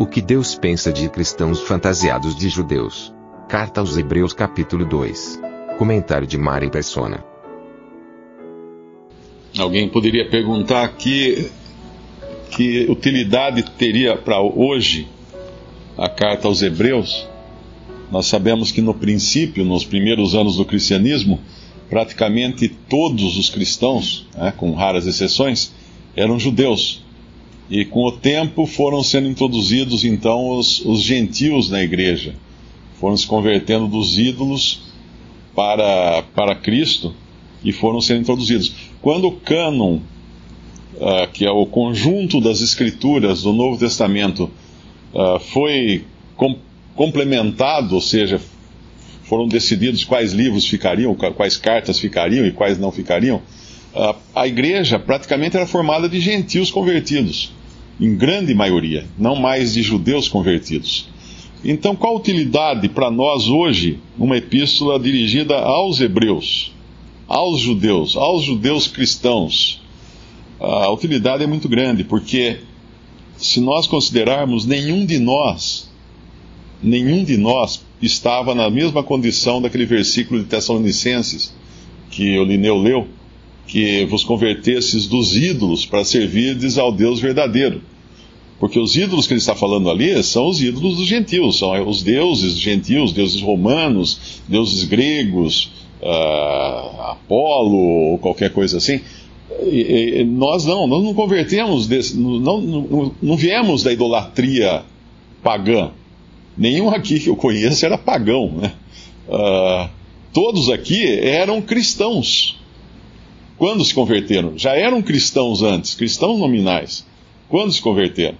O que Deus pensa de cristãos fantasiados de judeus. Carta aos Hebreus capítulo 2. Comentário de Mari Persona. Alguém poderia perguntar que, que utilidade teria para hoje a carta aos Hebreus? Nós sabemos que no princípio, nos primeiros anos do cristianismo, praticamente todos os cristãos, né, com raras exceções, eram judeus. E com o tempo foram sendo introduzidos então os, os gentios na igreja. Foram se convertendo dos ídolos para, para Cristo e foram sendo introduzidos. Quando o cânon, uh, que é o conjunto das escrituras do Novo Testamento, uh, foi com, complementado, ou seja, foram decididos quais livros ficariam, quais cartas ficariam e quais não ficariam, uh, a igreja praticamente era formada de gentios convertidos, em grande maioria, não mais de judeus convertidos. Então, qual utilidade para nós hoje uma epístola dirigida aos hebreus? aos judeus, aos judeus cristãos, a utilidade é muito grande, porque se nós considerarmos, nenhum de nós, nenhum de nós estava na mesma condição daquele versículo de Tessalonicenses que o Lineu leu, que vos convertesses dos ídolos para servirdes ao Deus verdadeiro. Porque os ídolos que ele está falando ali são os ídolos dos gentios, são os deuses gentios, deuses romanos, deuses gregos, uh, Apolo ou qualquer coisa assim. E, e, nós não, nós não convertemos, desse, não, não, não viemos da idolatria pagã. Nenhum aqui que eu conheço era pagão. Né? Uh, todos aqui eram cristãos. Quando se converteram? Já eram cristãos antes, cristãos nominais. Quando se converteram?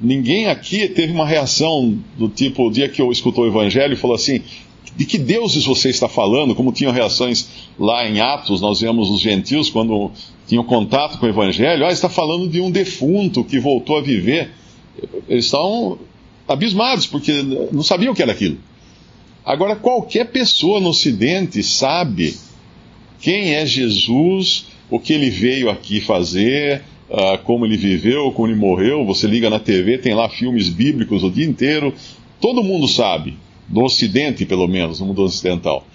Ninguém aqui teve uma reação do tipo, o dia que eu escutou o evangelho, falou assim: de que deuses você está falando? Como tinham reações lá em Atos, nós vemos os gentios quando tinham contato com o Evangelho, ah, está falando de um defunto que voltou a viver. Eles estão abismados, porque não sabiam o que era aquilo. Agora, qualquer pessoa no Ocidente sabe quem é Jesus, o que ele veio aqui fazer, uh, como ele viveu, como ele morreu. Você liga na TV, tem lá filmes bíblicos o dia inteiro. Todo mundo sabe do Ocidente, pelo menos, no mundo ocidental.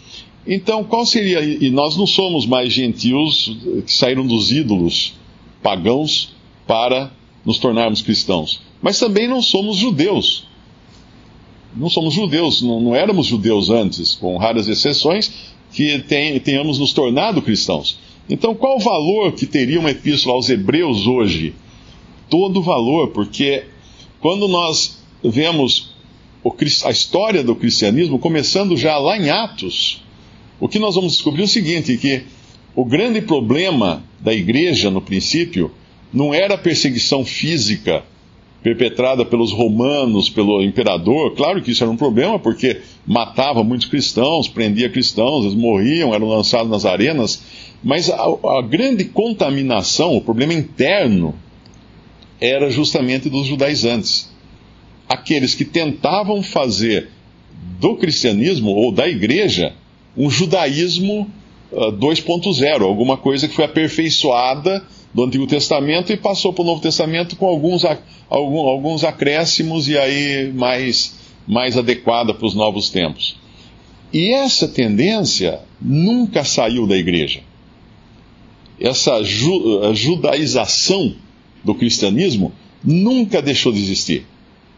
Então, qual seria. E nós não somos mais gentios que saíram dos ídolos pagãos para nos tornarmos cristãos. Mas também não somos judeus. Não somos judeus, não, não éramos judeus antes, com raras exceções, que tenhamos nos tornado cristãos. Então, qual o valor que teria uma epístola aos Hebreus hoje? Todo o valor, porque quando nós vemos a história do cristianismo, começando já lá em Atos, o que nós vamos descobrir é o seguinte: que o grande problema da igreja no princípio não era a perseguição física perpetrada pelos romanos, pelo imperador. Claro que isso era um problema, porque matava muitos cristãos, prendia cristãos, eles morriam, eram lançados nas arenas. Mas a, a grande contaminação, o problema interno, era justamente dos judaizantes aqueles que tentavam fazer do cristianismo ou da igreja um judaísmo uh, ah, 2.0, alguma coisa que foi aperfeiçoada do Antigo Testamento e passou para o Novo Testamento com alguns, alguns acréscimos e aí mais, mais adequada para os novos tempos. E essa tendência nunca saiu da igreja. Essa ju, judaização do cristianismo nunca deixou de existir.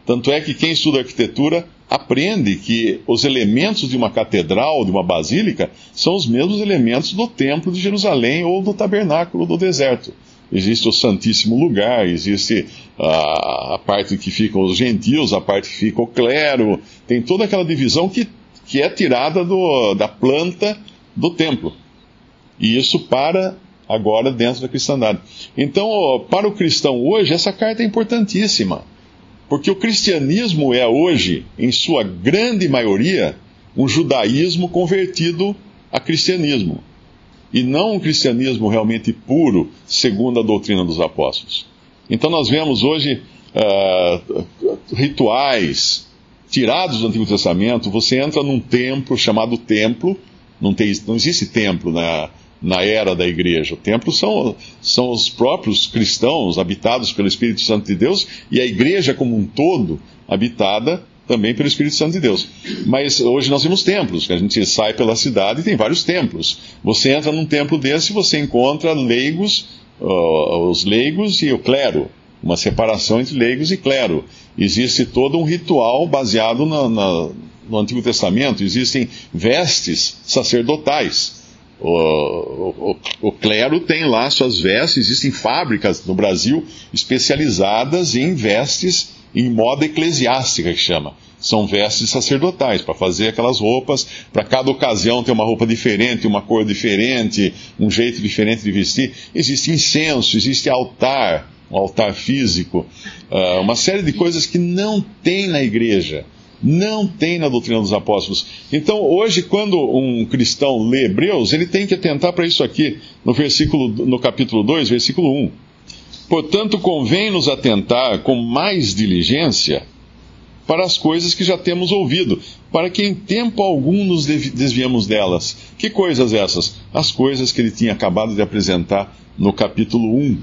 Tanto é que quem estuda arquitetura aprende que os elementos de uma catedral, de uma basílica, são os mesmos elementos do templo de Jerusalém ou do tabernáculo do deserto. Existe o Santíssimo Lugar, existe a, a parte que ficam os gentios, a parte que fica o clero, tem toda aquela divisão que, que é tirada do, da planta do templo. E isso para agora dentro da cristandade. Então, para o cristão hoje, essa carta é importantíssima, porque o cristianismo é hoje, em sua grande maioria, um judaísmo convertido a cristianismo, e não um cristianismo realmente puro, segundo a doutrina dos apóstolos. Então, nós vemos hoje uh, rituais tirados do Antigo Testamento. Você entra num templo chamado templo, não, tem, não existe templo na, na era da igreja. O templo são, são os próprios cristãos habitados pelo Espírito Santo de Deus e a igreja como um todo habitada também pelo Espírito Santo de Deus. Mas hoje nós temos templos, a gente sai pela cidade e tem vários templos. Você entra num templo desse e você encontra leigos, uh, os leigos e o clero, uma separação entre leigos e clero. Existe todo um ritual baseado na, na, no Antigo Testamento, existem vestes sacerdotais. O, o, o, clero tem lá suas vestes, existem fábricas no Brasil especializadas em vestes em moda eclesiástica, que chama. São vestes sacerdotais, para fazer aquelas roupas, para cada ocasião ter uma roupa diferente, uma cor diferente, um jeito diferente de vestir. Existe incenso, existe altar, um altar físico, uh, uma série de coisas que não tem na igreja. Não tem na doutrina dos apóstolos. Então, hoje, quando um cristão lê Hebreus, ele tem que atentar para isso aqui, no versículo, no capítulo 2, versículo 1. Portanto, convém nos atentar com mais diligência para as coisas que já temos ouvido, para que em tempo algum nos desviemos delas. Que coisas essas? As coisas que ele tinha acabado de apresentar no capítulo 1.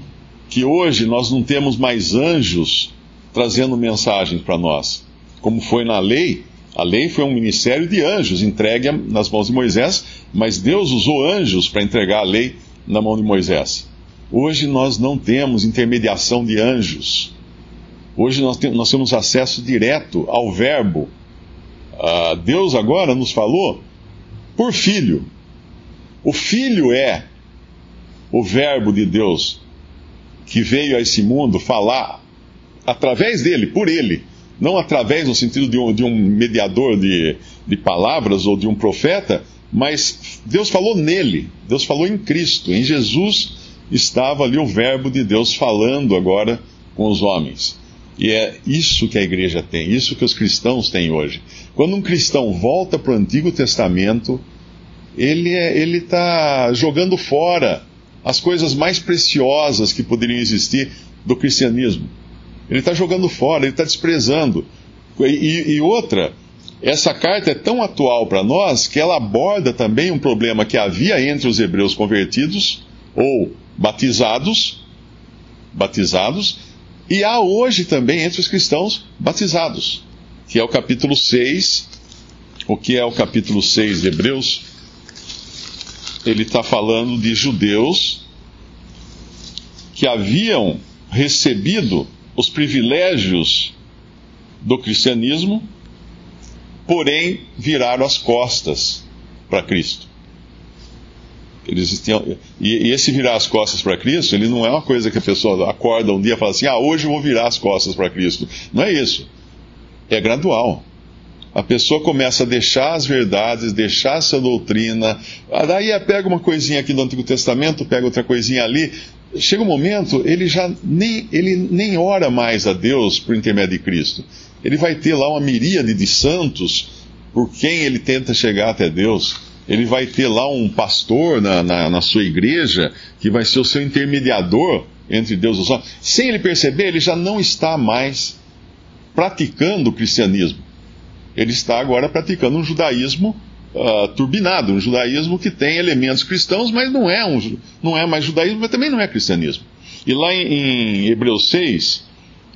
Que hoje nós não temos mais anjos trazendo mensagens para nós como foi na lei, a lei foi um ministério de anjos entregue nas mãos de Moisés, mas Deus usou anjos para entregar a lei na mão de Moisés. Hoje nós não temos intermediação de anjos. Hoje nós, temos acesso direto ao Verbo. Uh, Deus agora nos falou por Filho. O Filho é o Verbo de Deus que veio a esse mundo falar através dele, por ele não através no sentido de um, de um mediador de, de palavras ou de um profeta, mas Deus falou nele, Deus falou em Cristo, em Jesus estava ali o Verbo de Deus falando agora com os homens. E é isso que a igreja tem, isso que os cristãos têm hoje. Quando um cristão volta para o Antigo Testamento, ele é, está jogando fora as coisas mais preciosas que poderiam existir do cristianismo. Ele está jogando fora, ele está desprezando. E, e, outra, essa carta é tão atual para nós que ela aborda também um problema que havia entre os hebreus convertidos ou batizados, batizados, e há hoje também entre os cristãos batizados, que é o capítulo 6. O que é o capítulo 6 de Hebreus? Ele está falando de judeus que haviam recebido os privilégios do cristianismo, porém viraram as costas para Cristo. Eles tinham, e, e, esse virar as costas para Cristo, ele não é uma coisa que a pessoa acorda um dia e fala assim: ah, hoje eu vou virar as costas para Cristo. Não é isso. É gradual. A pessoa começa a deixar as verdades, deixar essa doutrina, daí pega uma coisinha aqui do Antigo Testamento, pega outra coisinha ali, chega um momento, ele já nem, ele nem ora mais a Deus por intermédio de Cristo. Ele vai ter lá uma miríade de santos por quem ele tenta chegar até Deus. Ele vai ter lá um pastor na, na, na sua igreja que vai ser o seu intermediador entre Deus e os homens. Sem ele perceber, ele já não está mais praticando o cristianismo. Ele está agora praticando um judaísmo uh, turbinado, um judaísmo que tem elementos cristãos, mas não é, um, não é mais judaísmo, mas também não é cristianismo. E lá em, em Hebreus 6,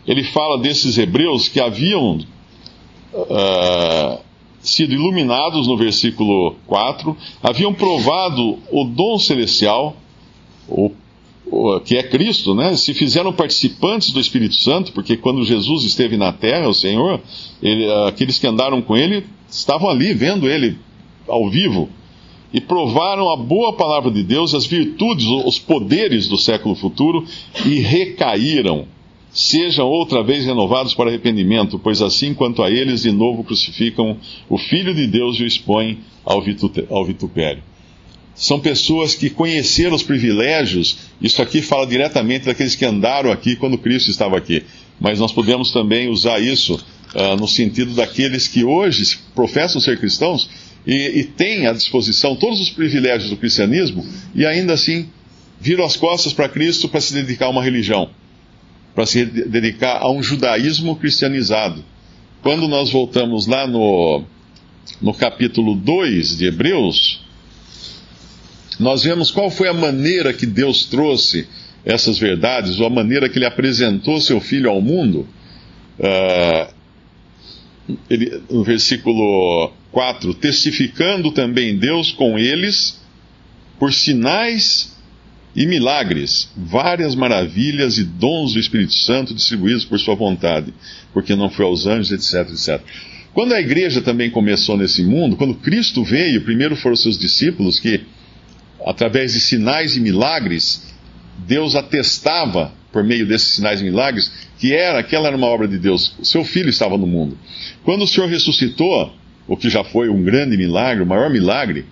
ele fala desses hebreus que haviam uh, sido iluminados no versículo 4, haviam provado o dom celestial, o, o, que é Cristo, né? se fizeram participantes do Espírito Santo, porque quando Jesus esteve na terra, o Senhor, ele, aqueles que andaram com ele estavam ali vendo ele ao vivo e provaram a boa palavra de Deus, as virtudes, os poderes do século futuro e recaíram. Sejam outra vez renovados para arrependimento, pois assim quanto a eles de novo crucificam o Filho de Deus e o expõem ao vitupério. são pessoas que conheceram os privilégios. Isso aqui fala diretamente daqueles que andaram aqui quando Cristo estava aqui. Mas nós podemos também usar isso uh, no sentido daqueles que hoje professam ser cristãos e, e têm à disposição todos os privilégios do cristianismo e ainda assim viram as costas para Cristo para se dedicar a uma religião, para se dedicar a um judaísmo cristianizado. Quando nós voltamos lá no, no capítulo 2 de Hebreus, nós vemos qual foi a maneira que Deus trouxe essas verdades, ou a maneira que Ele apresentou seu Filho ao mundo. Uh, ele, no versículo 4: Testificando também Deus com eles por sinais e milagres, várias maravilhas e dons do Espírito Santo distribuídos por sua vontade, porque não foi aos anjos, etc, etc. Quando a igreja também começou nesse mundo, quando Cristo veio, primeiro foram seus discípulos que, através de sinais e milagres, Deus atestava, por meio desses sinais e milagres, que era, aquela era uma obra de Deus. O seu filho estava no mundo. Quando o Senhor ressuscitou, o que já foi um grande milagre, o maior milagre,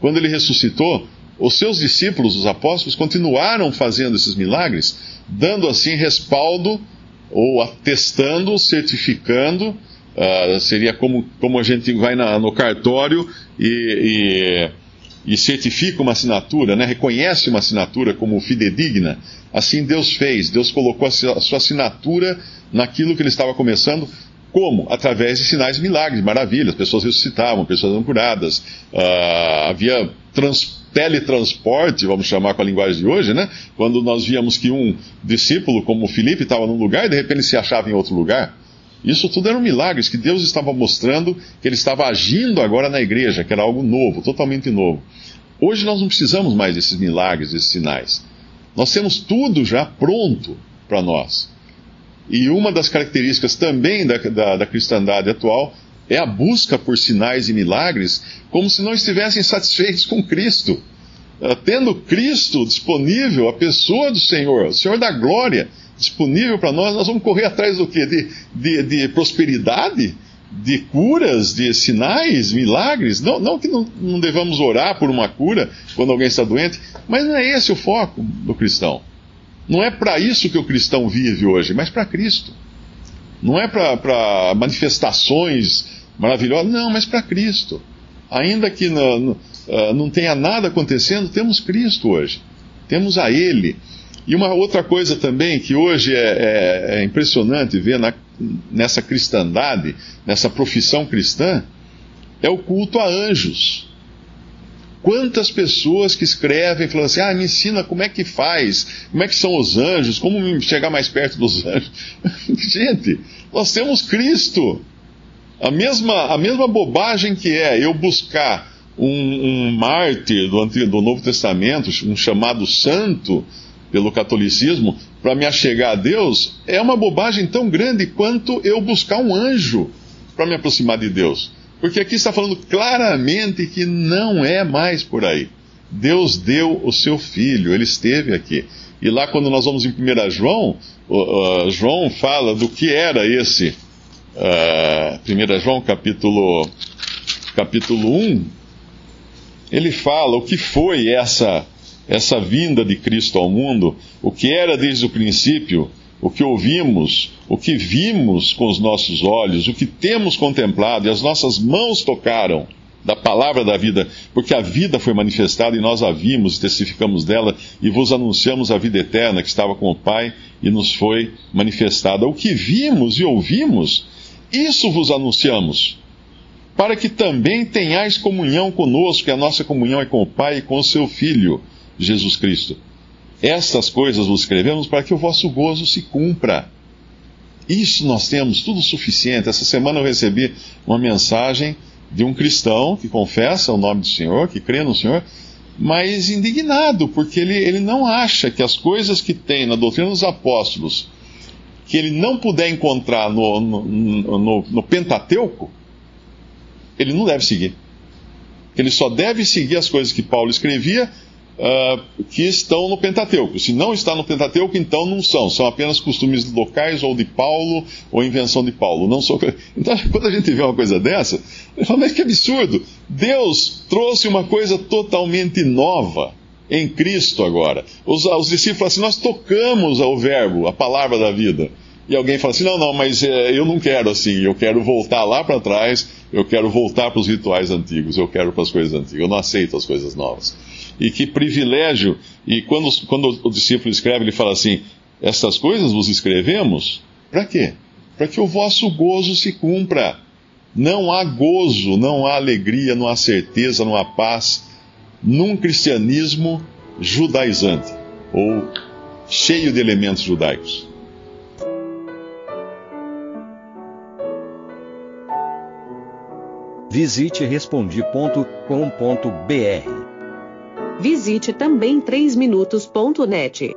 quando ele ressuscitou, os seus discípulos, os apóstolos, continuaram fazendo esses milagres, dando assim respaldo, ou atestando, certificando, uh, seria como, como a gente vai na, no cartório e, e, e, certifica uma assinatura, né? reconhece uma assinatura como fidedigna. Assim Deus fez, Deus colocou a sua assinatura naquilo que ele estava começando, como? Através de sinais milagres, maravilhas. Pessoas ressuscitavam, pessoas eram curadas. Uh, havia trans, teletransporte, vamos chamar com a linguagem de hoje, né? Quando nós víamos que um discípulo, como Filipe, estava num lugar e de repente se achava em outro lugar. Isso tudo eram milagres que Deus estava mostrando que Ele estava agindo agora na igreja, que era algo novo, totalmente novo. Hoje nós não precisamos mais desses milagres, desses sinais. Nós temos tudo já pronto para nós. E uma das características também da, da, da cristandade atual é a busca por sinais e milagres, como se não estivessem satisfeitos com Cristo. Uh, tendo Cristo disponível, a pessoa do Senhor, o Senhor da glória, disponível para nós, nós vamos correr atrás do quê? De, de, de, prosperidade? De curas, de sinais, milagres? Não, não que não, não devamos orar por uma cura quando alguém está doente, mas não é esse o foco do cristão. Não é para isso que o cristão vive hoje, mas para Cristo. Não é para manifestações maravilhosas, não, mas para Cristo. Ainda que não, não, ah, não tenha nada acontecendo, temos Cristo hoje. Temos a Ele. E uma outra coisa também que hoje é, é, é impressionante ver na, nessa cristandade, nessa profissão cristã, é o culto a anjos. Quantas pessoas que escrevem falando assim, ah, me ensina como é que faz, como é que são os anjos, como chegar mais perto dos anjos. Gente, nós temos Cristo. A mesma, a mesma bobagem que é eu buscar um, um mártir do, do Novo Testamento, um chamado santo pelo catolicismo, para me achegar a Deus, é uma bobagem tão grande quanto eu buscar um anjo para me aproximar de Deus. Porque aqui está falando claramente que não é mais por aí. Deus deu o seu filho, ele esteve aqui. E lá, quando nós vamos em 1 João, João fala do que era esse. Uh, 1 João, capítulo, capítulo 1, ele fala o que foi essa, essa vinda de Cristo ao mundo, o que era desde o princípio, o que ouvimos, o que vimos com os nossos olhos, o que temos contemplado e as nossas mãos tocaram da palavra da vida, porque a vida foi manifestada e nós a vimos testificamos dela e vos anunciamos a vida eterna que estava com o Pai e nos foi manifestada. O que vimos e ouvimos, isso vos anunciamos, para que também tenhais comunhão conosco, e a nossa comunhão é com o Pai e com o seu Filho, Jesus Cristo. Estas coisas vos escrevemos para que o vosso gozo se cumpra. Isso nós temos tudo suficiente. Essa semana eu recebi uma mensagem de um cristão que confessa o nome do Senhor, que crê no Senhor, mas indignado, porque ele, ele não acha que as coisas que tem na doutrina dos apóstolos, que ele não puder encontrar no, no, no, no Pentateuco, ele não deve seguir. Ele só deve seguir as coisas que Paulo escrevia uh, que estão no Pentateuco. Se não está no Pentateuco, então não são. São apenas costumes locais ou de Paulo ou invenção de Paulo. Não. Então, quando a gente vê uma coisa dessa, a fala, mas que absurdo! Deus trouxe uma coisa totalmente nova em Cristo agora. Os, os discípulos falam assim: nós tocamos o verbo, a palavra da vida. E alguém fala assim: não, não, mas é, eu não quero assim, eu quero voltar lá para trás, eu quero voltar para os rituais antigos, eu quero para as coisas antigas, eu não aceito as coisas novas. E que privilégio, e quando, quando o discípulo escreve, ele fala assim: essas coisas vos escrevemos, para quê? Para que o vosso gozo se cumpra. Não há gozo, não há alegria, não há certeza, não há paz num cristianismo judaizante, ou cheio de elementos judaicos. Visite respondi.com.br. Visite também 3minutos.net.